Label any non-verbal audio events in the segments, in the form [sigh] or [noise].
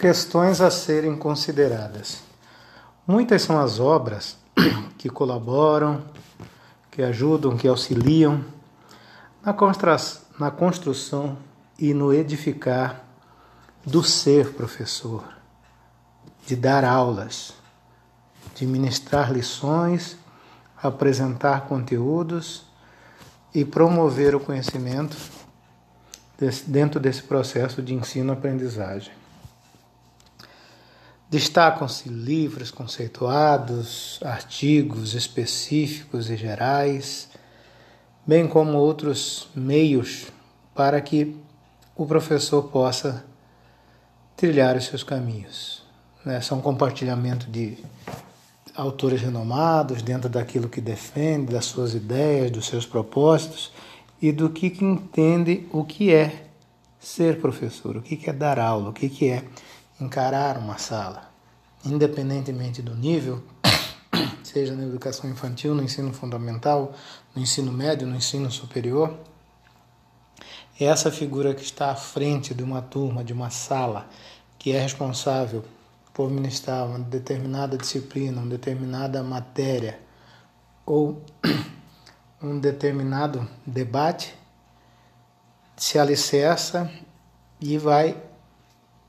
Questões a serem consideradas. Muitas são as obras [clears throat] que colaboram, que ajudam, que auxiliam na, construção e no edificar do ser professor, de dar aulas, de ministrar lições, apresentar conteúdos e promover o conhecimento dentro desse processo de ensino-aprendizagem. Destacam-se livros conceituados, artigos específicos e gerais, bem como outros meios para que o professor possa trilhar os seus caminhos. Né? São compartilhamento de autores renomados dentro daquilo que defende, das suas ideias, dos seus propósitos e do que, entende o que é ser professor, o que, que é dar aula, o que, que é encarar uma sala, independentemente do nível, [coughs] seja na educação infantil, no ensino fundamental, no ensino médio, no ensino superior, essa figura que está à frente de uma turma, de uma sala, que é responsável por ministrar uma determinada disciplina, uma determinada matéria ou [coughs] um determinado debate, se alicerça e vai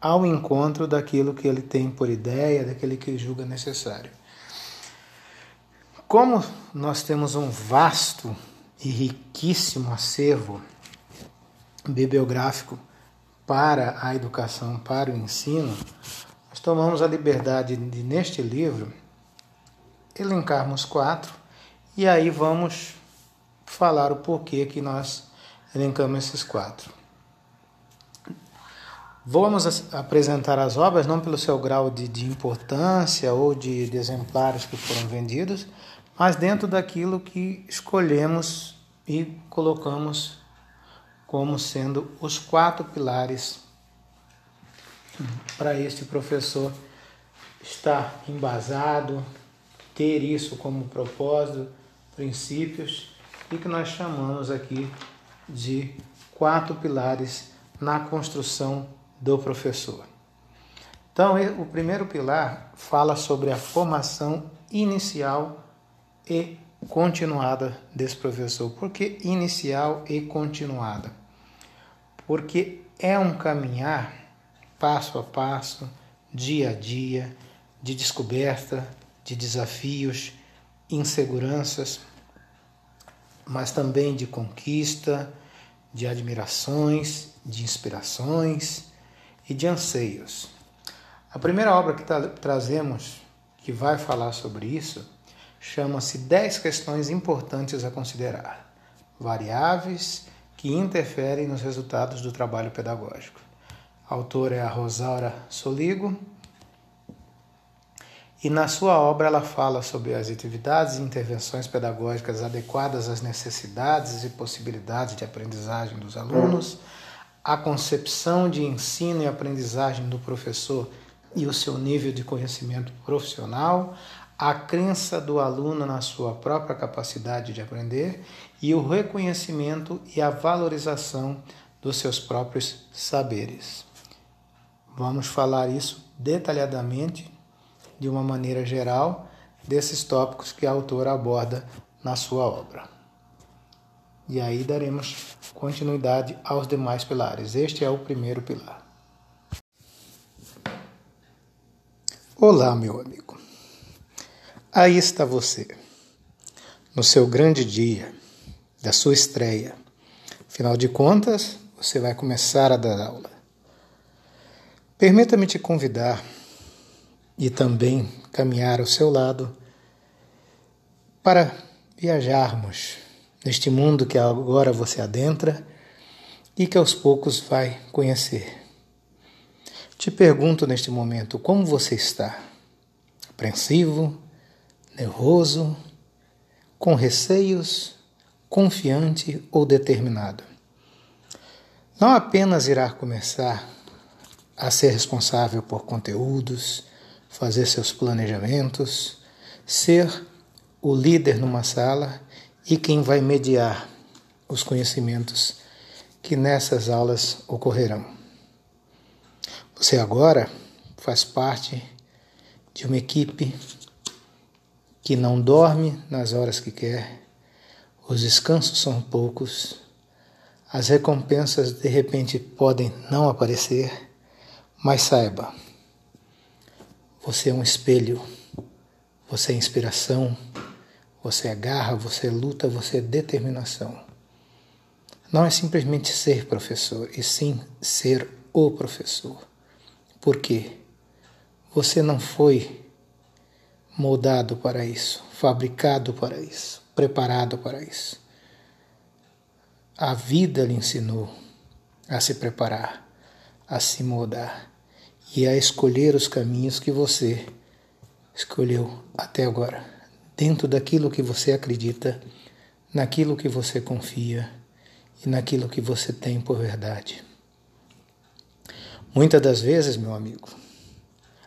ao encontro daquilo que ele tem por ideia, daquele que julga necessário. Como nós temos um vasto e riquíssimo acervo bibliográfico para a educação, para o ensino, nós tomamos a liberdade de, neste livro, elencarmos quatro e aí vamos falar o porquê que nós elencamos esses quatro. Vamos apresentar as obras não pelo seu grau de, de importância ou de, de exemplares que foram vendidos, mas dentro daquilo que escolhemos e colocamos como sendo os quatro pilares para este professor estar embasado, ter isso como propósito, princípios, e que nós chamamos aqui de quatro pilares na construção do professor. Então, o primeiro pilar fala sobre a formação inicial e continuada desse professor. Por que inicial e continuada? Porque é um caminhar passo a passo, dia a dia, de descoberta, de desafios, inseguranças, mas também de conquista, de admirações, de inspirações e de anseios. A primeira obra que tra trazemos, que vai falar sobre isso, chama-se 10 questões importantes a considerar, variáveis que interferem nos resultados do trabalho pedagógico. A autora é a Rosaura Soligo, e na sua obra ela fala sobre as atividades e intervenções pedagógicas adequadas às necessidades e possibilidades de aprendizagem dos alunos, a concepção de ensino e aprendizagem do professor e o seu nível de conhecimento profissional, a crença do aluno na sua própria capacidade de aprender e o reconhecimento e a valorização dos seus próprios saberes. Vamos falar isso detalhadamente, de uma maneira geral, desses tópicos que a autora aborda na sua obra. E aí daremos continuidade aos demais pilares. Este é o primeiro pilar. Olá, meu amigo. Aí está você, no seu grande dia, da sua estreia. Afinal de contas, você vai começar a dar aula. Permita-me te convidar e também caminhar ao seu lado para viajarmos neste mundo que agora você adentra e que aos poucos vai conhecer. Te pergunto neste momento como você está? Apreensivo, nervoso, com receios, confiante ou determinado? Não apenas irá começar a ser responsável por conteúdos, fazer seus planejamentos, ser o líder numa sala e quem vai mediar os conhecimentos que nessas aulas ocorrerão. Você agora faz parte de uma equipe que não dorme nas horas que quer, os descansos são poucos, as recompensas de repente podem não aparecer, mas saiba, você é um espelho, você é inspiração, você é garra, você é luta, você é determinação. Não é simplesmente ser professor, e sim ser o professor. Por quê? Você não foi moldado para isso, fabricado para isso, preparado para isso. A vida lhe ensinou a se preparar, a se moldar e a escolher os caminhos que você escolheu até agora, dentro daquilo que você acredita, naquilo que você confia e naquilo que você tem por verdade. Muitas das vezes, meu amigo,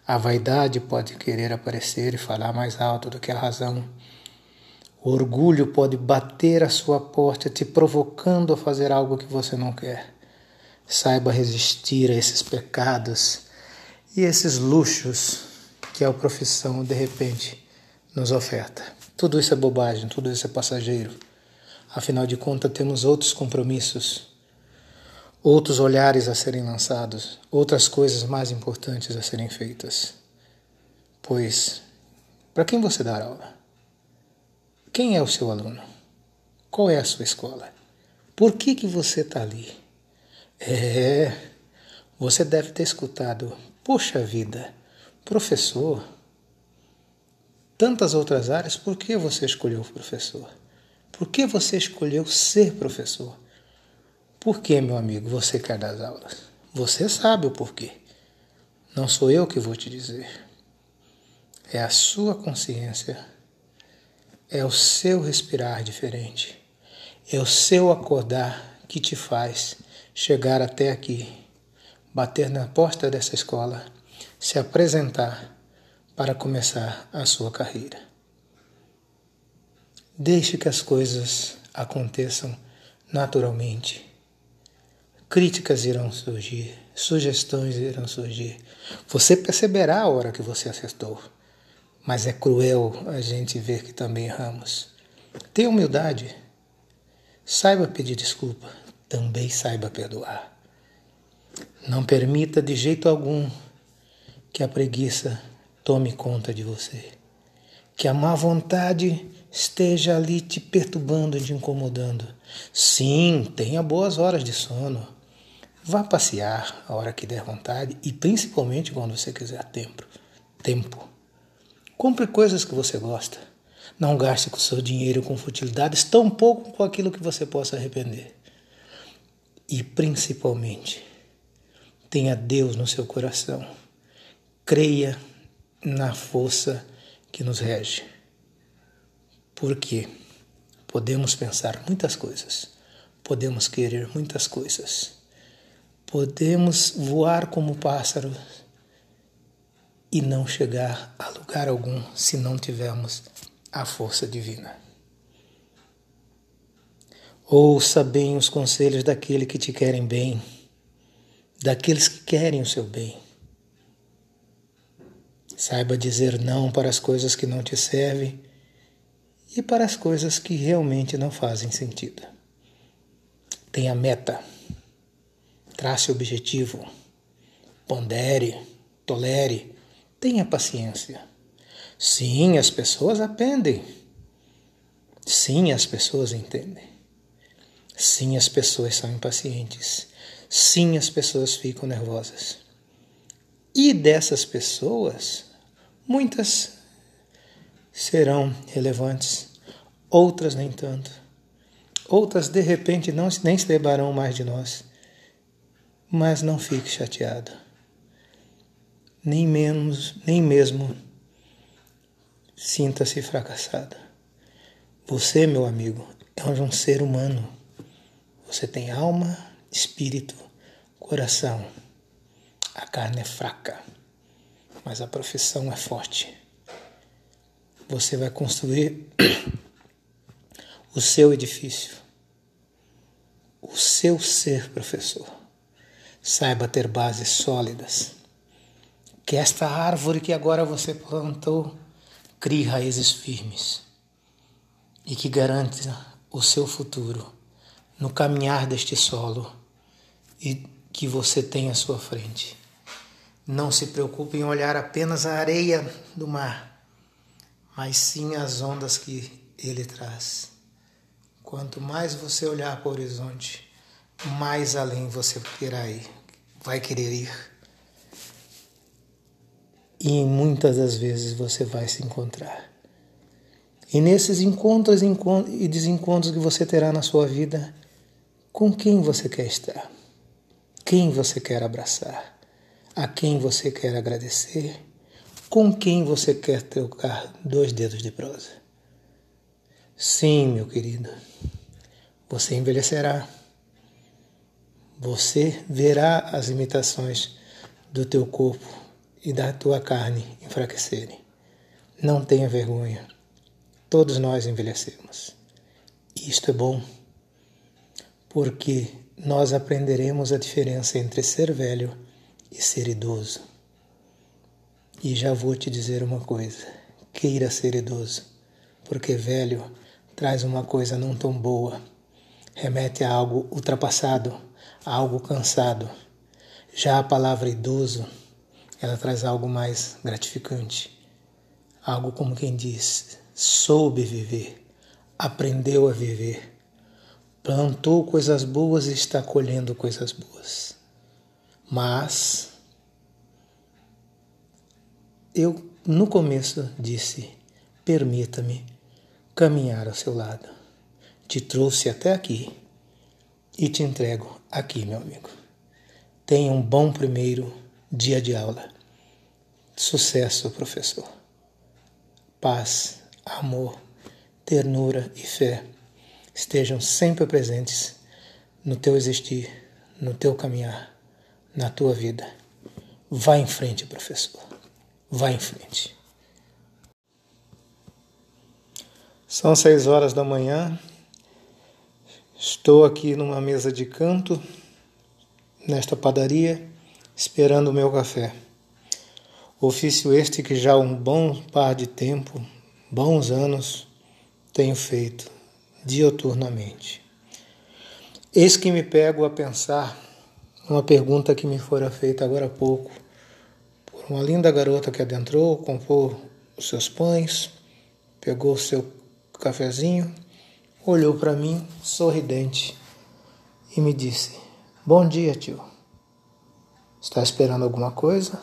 a vaidade pode querer aparecer e falar mais alto do que a razão. O orgulho pode bater à sua porta, te provocando a fazer algo que você não quer. Saiba resistir a esses pecados e esses luxos que a profissão de repente nos oferta. Tudo isso é bobagem, tudo isso é passageiro. Afinal de contas, temos outros compromissos outros olhares a serem lançados, outras coisas mais importantes a serem feitas. Pois, para quem você dá aula? Quem é o seu aluno? Qual é a sua escola? Por que, que você está ali? É, você deve ter escutado, poxa vida, professor, tantas outras áreas, por que você escolheu o professor? Por que você escolheu ser professor? Por que, meu amigo, você quer dar aulas? Você sabe o porquê. Não sou eu que vou te dizer. É a sua consciência. É o seu respirar diferente. É o seu acordar que te faz chegar até aqui, bater na porta dessa escola, se apresentar para começar a sua carreira. Deixe que as coisas aconteçam naturalmente Críticas irão surgir, sugestões irão surgir. Você perceberá a hora que você acertou, mas é cruel a gente ver que também erramos. Tenha humildade. Saiba pedir desculpa, também saiba perdoar. Não permita de jeito algum que a preguiça tome conta de você. Que a má vontade esteja ali te perturbando e te incomodando. Sim, tenha boas horas de sono. Vá passear a hora que der vontade e principalmente quando você quiser tempo. Tempo. Compre coisas que você gosta. Não gaste com seu dinheiro com futilidades, tampouco com aquilo que você possa arrepender. E principalmente, tenha Deus no seu coração. Creia na força que nos rege. Porque podemos pensar muitas coisas, podemos querer muitas coisas Podemos voar como pássaros e não chegar a lugar algum se não tivermos a força divina. Ouça bem os conselhos daqueles que te querem bem, daqueles que querem o seu bem. Saiba dizer não para as coisas que não te servem e para as coisas que realmente não fazem sentido. Tenha meta Trace objetivo, pondere, tolere, tenha paciência. Sim, as pessoas aprendem. Sim, as pessoas entendem. Sim, as pessoas são impacientes. Sim, as pessoas ficam nervosas. E dessas pessoas, muitas serão relevantes, outras nem tanto. Outras de repente não nem se lembrarão mais de nós mas não fique chateado. Nem menos, nem mesmo sinta-se fracassado. Você, meu amigo, é um ser humano. Você tem alma, espírito, coração. A carne é fraca, mas a profissão é forte. Você vai construir [coughs] o seu edifício, o seu ser professor. Saiba ter bases sólidas. Que esta árvore que agora você plantou crie raízes firmes e que garanta o seu futuro no caminhar deste solo e que você tem à sua frente. Não se preocupe em olhar apenas a areia do mar, mas sim as ondas que ele traz. Quanto mais você olhar para o horizonte, mais além você querá ir, vai querer ir. E muitas das vezes você vai se encontrar. E nesses encontros e desencontros que você terá na sua vida, com quem você quer estar? Quem você quer abraçar? A quem você quer agradecer? Com quem você quer trocar dois dedos de prosa? Sim, meu querido, você envelhecerá. Você verá as imitações do teu corpo e da tua carne enfraquecerem. Não tenha vergonha. Todos nós envelhecemos. Isto é bom, porque nós aprenderemos a diferença entre ser velho e ser idoso. E já vou te dizer uma coisa: queira ser idoso, porque velho traz uma coisa não tão boa, remete a algo ultrapassado, a algo cansado. Já a palavra idoso, ela traz algo mais gratificante, algo como quem diz: soube viver, aprendeu a viver plantou coisas boas e está colhendo coisas boas. Mas eu no começo disse: permita-me caminhar ao seu lado. Te trouxe até aqui e te entrego aqui, meu amigo. Tenha um bom primeiro dia de aula. Sucesso, professor. Paz, amor, ternura e fé estejam sempre presentes no teu existir, no teu caminhar, na tua vida. Vá em frente, professor. Vá em frente. São seis horas da manhã. Estou aqui numa mesa de canto, nesta padaria, esperando o meu café. Ofício este que já há um bom par de tempo, bons anos, tenho feito dioturnamente. Eis que me pego a pensar uma pergunta que me fora feita agora há pouco por uma linda garota que adentrou, comprou os seus pães, pegou o seu cafezinho, olhou para mim sorridente e me disse: Bom dia, tio. Está esperando alguma coisa?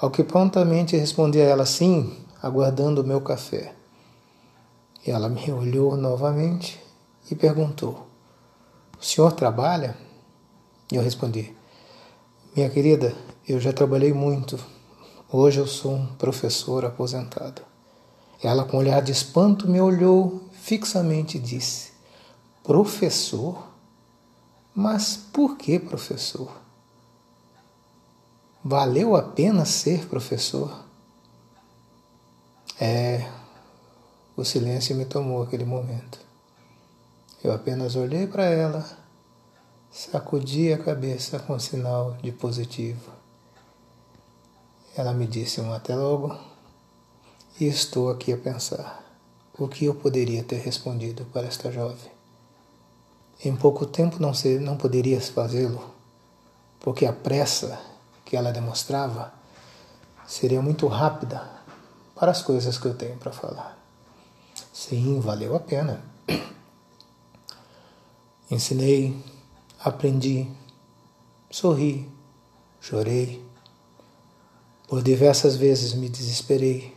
Ao que prontamente respondi a ela: Sim, aguardando o meu café. E ela me olhou novamente e perguntou: O senhor trabalha? E eu respondi: Minha querida, eu já trabalhei muito. Hoje eu sou um professor aposentado. Ela, com um olhar de espanto, me olhou fixamente e disse: Professor? Mas por que professor? Valeu a pena ser professor? É, o silêncio me tomou aquele momento. Eu apenas olhei para ela, sacudi a cabeça com sinal de positivo. Ela me disse um até logo e estou aqui a pensar o que eu poderia ter respondido para esta jovem. Em pouco tempo não, ser, não poderia fazê-lo, porque a pressa que ela demonstrava seria muito rápida para as coisas que eu tenho para falar. Sim, valeu a pena. [coughs] Ensinei, aprendi, sorri, chorei. Por diversas vezes me desesperei,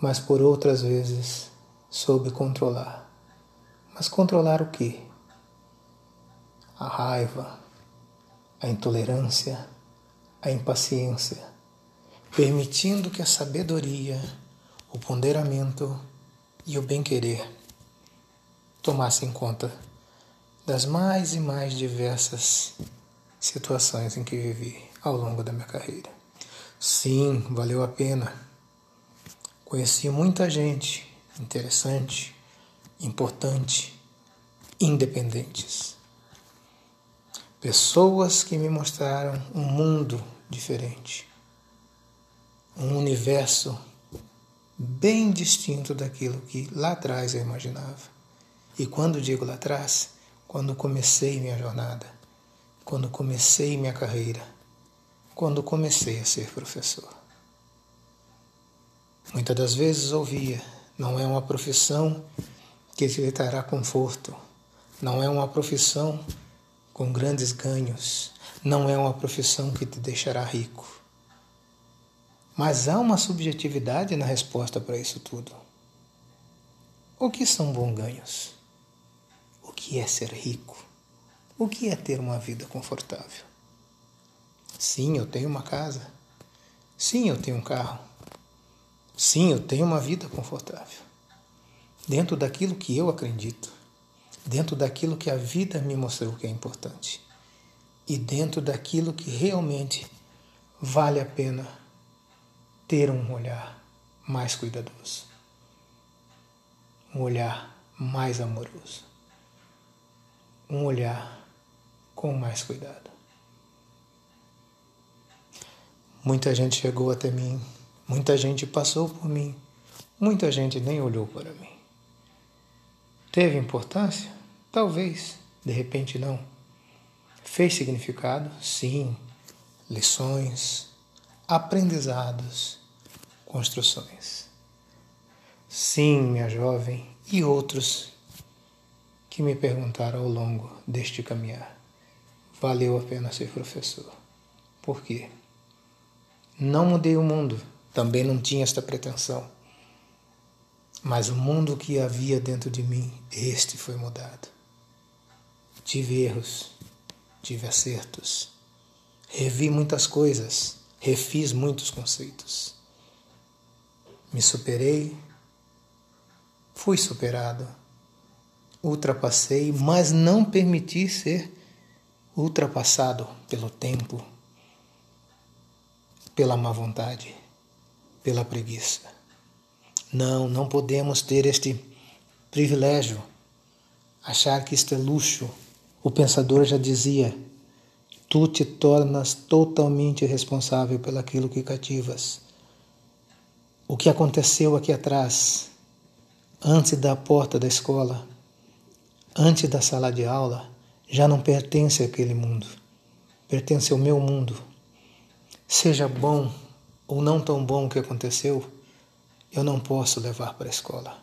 mas por outras vezes soube controlar. Mas controlar o quê? A raiva, a intolerância, a impaciência, permitindo que a sabedoria, o ponderamento, e o bem-querer tomassem conta das mais e mais diversas situações em que vivi ao longo da minha carreira. Sim, valeu a pena. Conheci muita gente interessante, importante, independentes. Pessoas que me mostraram um mundo diferente, um universo bem distinto daquilo que lá atrás eu imaginava. E quando digo lá atrás, quando comecei minha jornada, quando comecei minha carreira, quando comecei a ser professor. Muitas das vezes ouvia: não é uma profissão que te trará conforto, não é uma profissão com grandes ganhos, não é uma profissão que te deixará rico. Mas há uma subjetividade na resposta para isso tudo. O que são bons ganhos? Que é ser rico? O que é ter uma vida confortável? Sim, eu tenho uma casa. Sim, eu tenho um carro. Sim, eu tenho uma vida confortável. Dentro daquilo que eu acredito, dentro daquilo que a vida me mostrou que é importante e dentro daquilo que realmente vale a pena ter um olhar mais cuidadoso, um olhar mais amoroso, um olhar com mais cuidado. Muita gente chegou até mim, muita gente passou por mim, muita gente nem olhou para mim. Teve importância? Talvez, de repente não. Fez significado? Sim. Lições, aprendizados, construções. Sim, minha jovem, e outros que me perguntaram ao longo deste caminhar: valeu a pena ser professor? Por quê? Não mudei o mundo, também não tinha esta pretensão. Mas o mundo que havia dentro de mim, este foi mudado. Tive erros, tive acertos, revi muitas coisas, refiz muitos conceitos me superei, fui superado, ultrapassei, mas não permiti ser ultrapassado pelo tempo, pela má vontade, pela preguiça. Não, não podemos ter este privilégio, achar que isto é luxo. O pensador já dizia: tu te tornas totalmente responsável pelaquilo que cativas o que aconteceu aqui atrás, antes da porta da escola, antes da sala de aula, já não pertence àquele mundo, pertence ao meu mundo. Seja bom ou não tão bom o que aconteceu, eu não posso levar para a escola.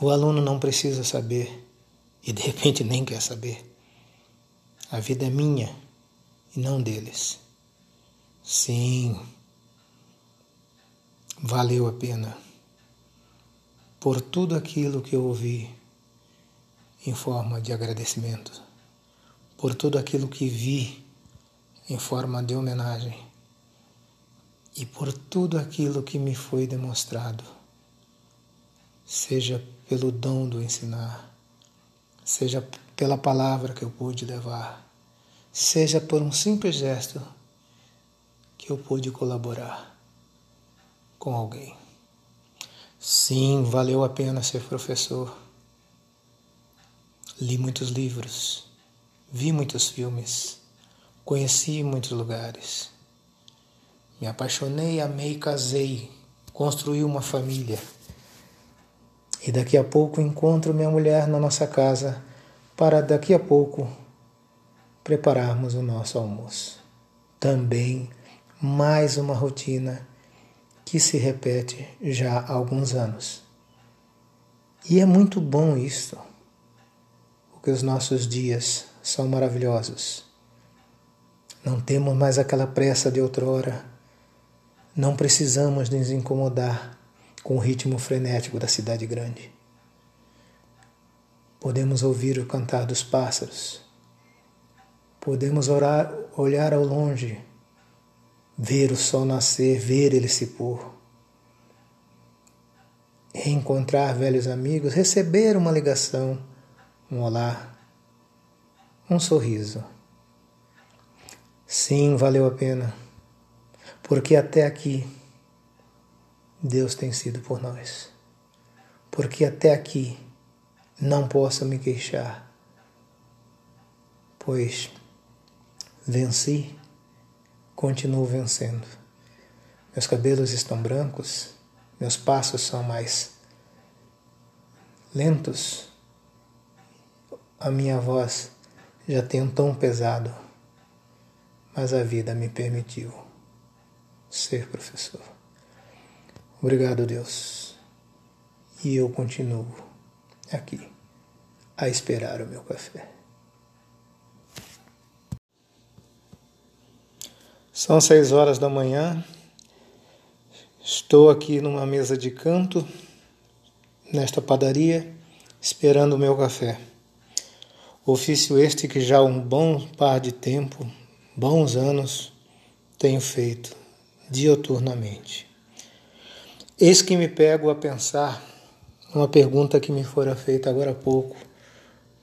O aluno não precisa saber e de repente nem quer saber. A vida é minha e não deles. Sim valeu a pena por tudo aquilo que eu ouvi em forma de agradecimento, por tudo aquilo que vi em forma de homenagem e por tudo aquilo que me foi demonstrado, seja pelo dom do ensinar, seja pela palavra que eu pude levar, seja por um simples gesto que eu pude colaborar com alguém. Sim, valeu a pena ser professor. Li muitos livros, vi muitos filmes, conheci muitos lugares. Me apaixonei, amei, casei, construí uma família. E daqui a pouco encontro minha mulher na nossa casa para daqui a pouco prepararmos o nosso almoço. Também mais uma rotina que se repete já há alguns anos. E é muito bom isto, porque os nossos dias são maravilhosos. Não temos mais aquela pressa de outrora, não precisamos nos incomodar com o ritmo frenético da cidade grande. Podemos ouvir o cantar dos pássaros, podemos orar, olhar ao longe ver o sol nascer, ver ele se pôr, reencontrar velhos amigos, receber uma ligação, um olá, um sorriso. Sim, valeu a pena, porque até aqui Deus tem sido por nós. Porque até aqui não posso me queixar, pois venci continuo vencendo. Meus cabelos estão brancos, meus passos são mais lentos, a minha voz já tem um tom pesado, mas a vida me permitiu ser professor. Obrigado, Deus. E eu continuo aqui a esperar o meu café. São seis horas da manhã. Estou aqui numa mesa de canto, nesta padaria, esperando o meu café. Ofício este que já um bom par de tempo, bons anos, tenho feito dioturnamente. Eis que me pego a pensar uma pergunta que me fora feita agora há pouco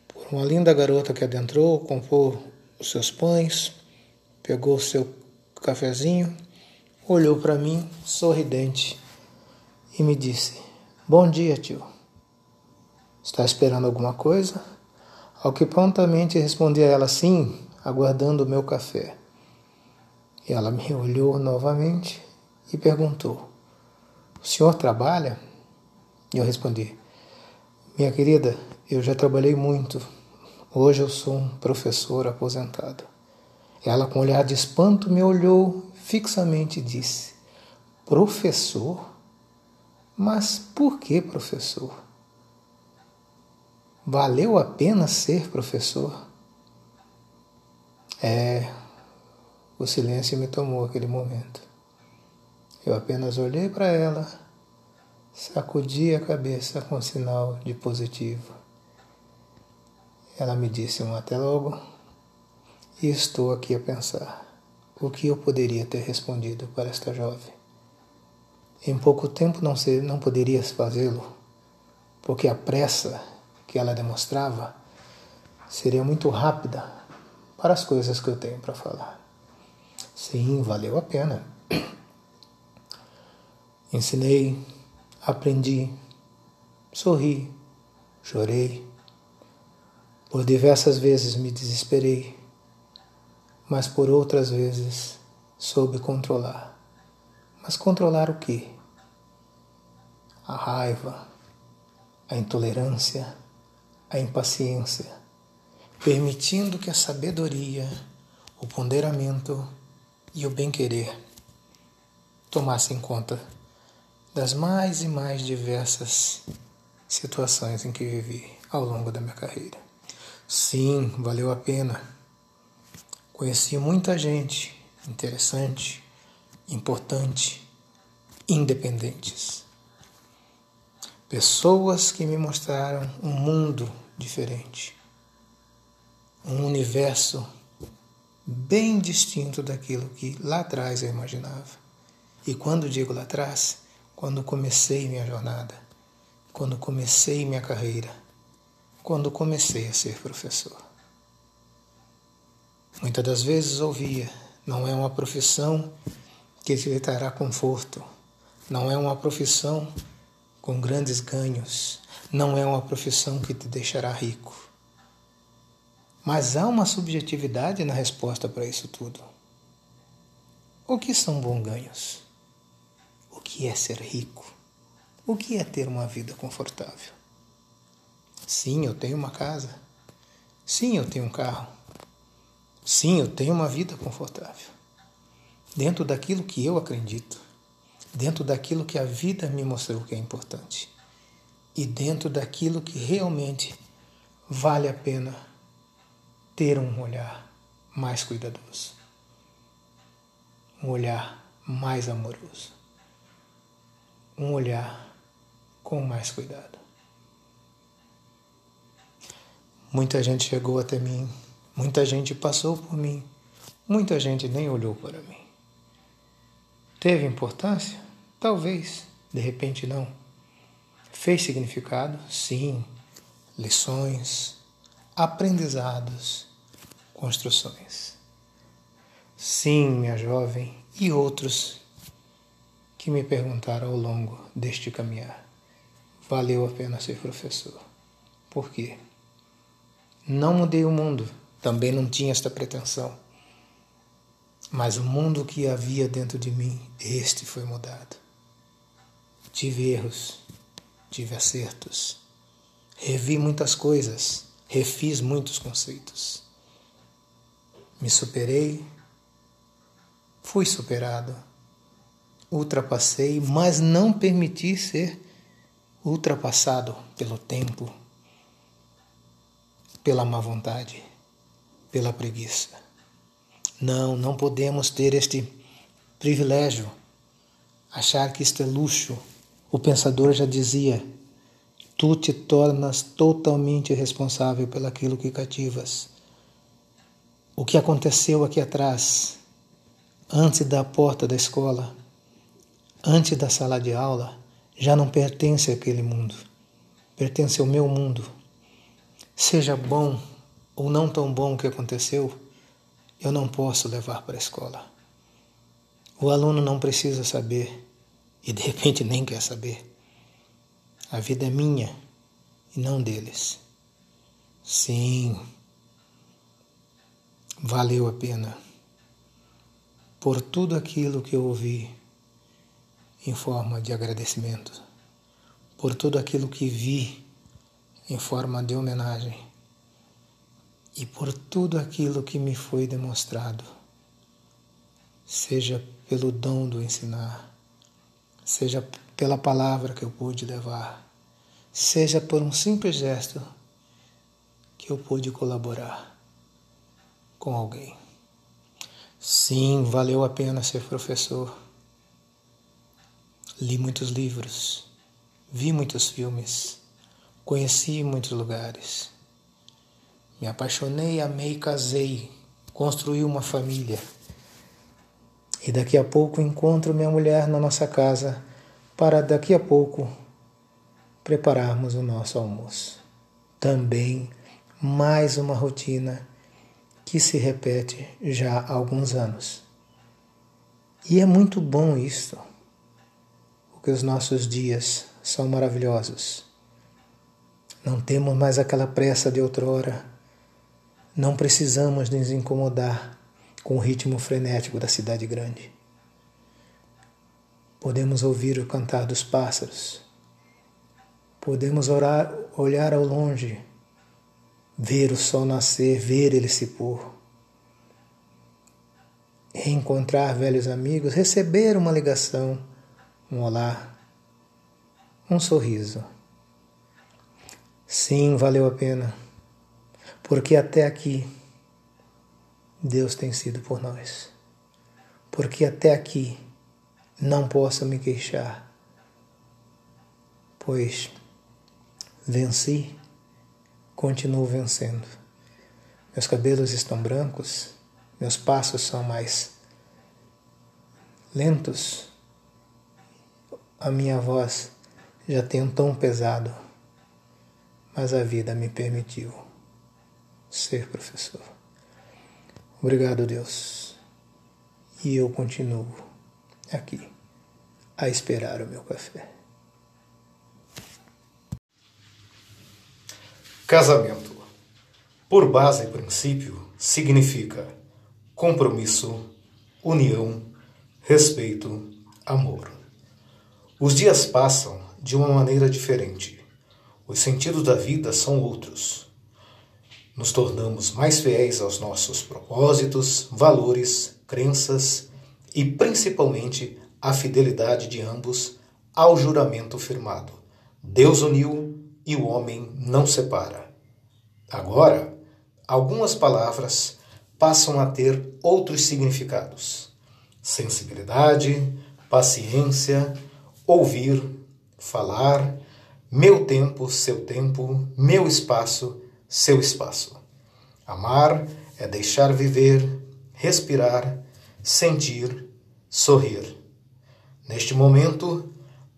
por uma linda garota que adentrou, comprou os seus pães, pegou o seu cafezinho, olhou para mim, sorridente, e me disse: Bom dia, tio. Está esperando alguma coisa? Ao que prontamente respondi a ela sim, aguardando o meu café. E ela me [laughs] olhou novamente e perguntou: O senhor trabalha? E eu respondi: Minha querida, eu já trabalhei muito. Hoje eu sou um professor aposentado. Ela, com um olhar de espanto, me olhou fixamente e disse: Professor? Mas por que professor? Valeu a pena ser professor? É, o silêncio me tomou aquele momento. Eu apenas olhei para ela, sacudi a cabeça com sinal de positivo. Ela me disse um até logo e estou aqui a pensar o que eu poderia ter respondido para esta jovem. Em pouco tempo não, não poderias fazê-lo, porque a pressa que ela demonstrava seria muito rápida para as coisas que eu tenho para falar. Sim, valeu a pena. Ensinei, aprendi, sorri, chorei. Por diversas vezes me desesperei, mas por outras vezes soube controlar. Mas controlar o quê? A raiva, a intolerância, a impaciência, permitindo que a sabedoria, o ponderamento e o bem-querer tomassem conta das mais e mais diversas situações em que vivi ao longo da minha carreira. Sim, valeu a pena. Conheci muita gente interessante, importante, independentes. Pessoas que me mostraram um mundo diferente. Um universo bem distinto daquilo que lá atrás eu imaginava. E quando digo lá atrás, quando comecei minha jornada, quando comecei minha carreira, quando comecei a ser professor. Muitas das vezes ouvia: não é uma profissão que te trará conforto, não é uma profissão com grandes ganhos, não é uma profissão que te deixará rico. Mas há uma subjetividade na resposta para isso tudo. O que são bons ganhos? O que é ser rico? O que é ter uma vida confortável? Sim, eu tenho uma casa. Sim, eu tenho um carro. Sim, eu tenho uma vida confortável. Dentro daquilo que eu acredito. Dentro daquilo que a vida me mostrou que é importante e dentro daquilo que realmente vale a pena ter um olhar mais cuidadoso, um olhar mais amoroso, um olhar com mais cuidado. Muita gente chegou até mim, muita gente passou por mim, muita gente nem olhou para mim. Teve importância? Talvez, de repente não Fez significado? Sim. Lições, aprendizados, construções. Sim, minha jovem, e outros que me perguntaram ao longo deste caminhar. Valeu a pena ser professor. Por quê? Não mudei o mundo, também não tinha esta pretensão. Mas o mundo que havia dentro de mim, este foi mudado. Tive erros, tive acertos, revi muitas coisas, refiz muitos conceitos. Me superei, fui superado, ultrapassei, mas não permiti ser ultrapassado pelo tempo, pela má vontade, pela preguiça. Não, não podemos ter este privilégio, achar que isto é luxo. O pensador já dizia: tu te tornas totalmente responsável pelaquilo que cativas. O que aconteceu aqui atrás, antes da porta da escola, antes da sala de aula, já não pertence àquele mundo, pertence ao meu mundo. Seja bom ou não tão bom o que aconteceu, eu não posso levar para a escola. O aluno não precisa saber e de repente nem quer saber. A vida é minha e não deles. Sim, valeu a pena por tudo aquilo que eu ouvi em forma de agradecimento, por tudo aquilo que vi em forma de homenagem e por tudo aquilo que me foi demonstrado, seja pelo dom do ensinar, seja pela palavra que eu pude levar, seja por um simples gesto que eu pude colaborar com alguém. Sim, valeu a pena ser professor Li muitos livros, vi muitos filmes, conheci muitos lugares. Me apaixonei, amei, casei, construí uma família. E daqui a pouco encontro minha mulher na nossa casa para daqui a pouco prepararmos o nosso almoço. Também mais uma rotina que se repete já há alguns anos. E é muito bom isso porque os nossos dias são maravilhosos. Não temos mais aquela pressa de outrora. Não precisamos nos incomodar com o ritmo frenético da cidade grande. Podemos ouvir o cantar dos pássaros. Podemos orar, olhar ao longe, ver o sol nascer, ver ele se pôr. Reencontrar velhos amigos, receber uma ligação um olá, um sorriso. Sim, valeu a pena, porque até aqui Deus tem sido por nós. Porque até aqui não posso me queixar, pois venci, continuo vencendo. Meus cabelos estão brancos, meus passos são mais lentos a minha voz já tem um tom pesado, mas a vida me permitiu ser professor. Obrigado, Deus. E eu continuo aqui a esperar o meu café. Casamento, por base e princípio, significa compromisso, união, respeito, amor. Os dias passam de uma maneira diferente. Os sentidos da vida são outros. Nos tornamos mais fiéis aos nossos propósitos, valores, crenças e principalmente a fidelidade de ambos ao juramento firmado. Deus uniu e o homem não separa. Agora, algumas palavras passam a ter outros significados: sensibilidade, paciência, ouvir, falar, meu tempo, seu tempo, meu espaço, seu espaço. Amar é deixar viver, respirar, sentir, sorrir. Neste momento,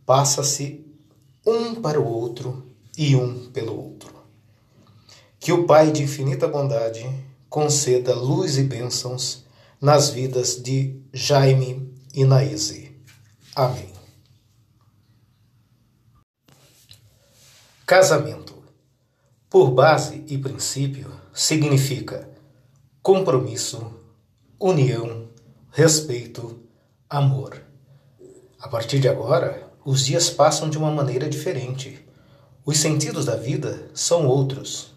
passa-se um para o outro e um pelo outro. Que o Pai de infinita bondade conceda luz e bênçãos nas vidas de Jaime e Naíse. Amém. Casamento, por base e princípio, significa compromisso, união, respeito, amor. A partir de agora, os dias passam de uma maneira diferente. Os sentidos da vida são outros.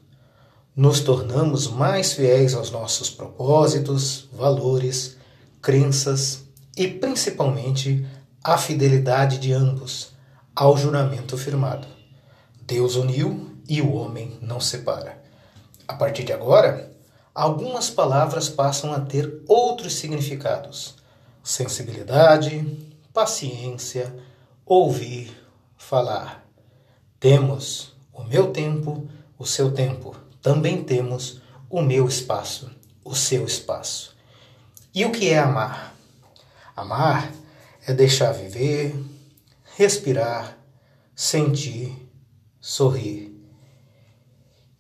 Nos tornamos mais fiéis aos nossos propósitos, valores, crenças e principalmente à fidelidade de ambos ao juramento firmado. Deus uniu e o homem não separa. A partir de agora, algumas palavras passam a ter outros significados: sensibilidade, paciência, ouvir, falar. Temos o meu tempo, o seu tempo. Também temos o meu espaço, o seu espaço. E o que é amar? Amar é deixar viver, respirar, sentir, sorrir.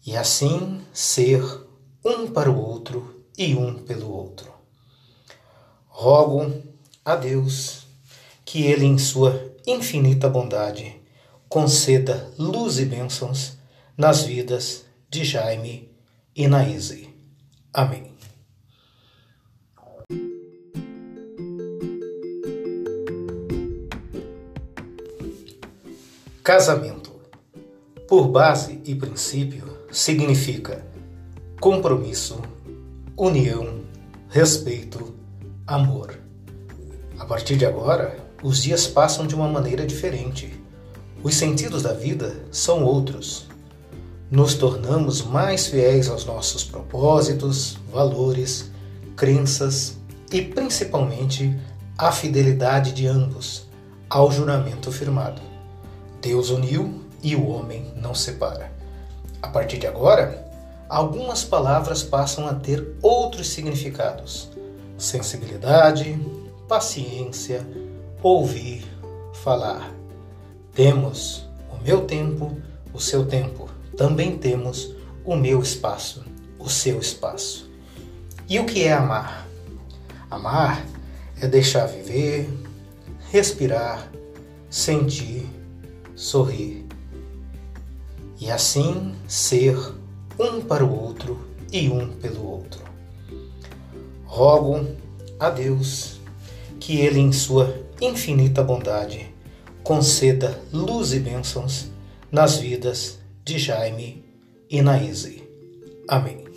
E assim ser um para o outro e um pelo outro. Rogo a Deus que Ele, em Sua infinita bondade, conceda luz e bênçãos nas vidas de Jaime e Naíse. Amém. Casamento, por base e princípio, significa compromisso, união, respeito, amor. A partir de agora, os dias passam de uma maneira diferente. Os sentidos da vida são outros. Nos tornamos mais fiéis aos nossos propósitos, valores, crenças e principalmente à fidelidade de ambos ao juramento firmado. Deus uniu e o homem não separa. A partir de agora, algumas palavras passam a ter outros significados: sensibilidade, paciência, ouvir, falar. Temos o meu tempo, o seu tempo. Também temos o meu espaço, o seu espaço. E o que é amar? Amar é deixar viver, respirar, sentir sorrir e assim ser um para o outro e um pelo outro. Rogo a Deus que Ele, em Sua infinita bondade, conceda luz e bênçãos nas vidas de Jaime e Naíse. Amém.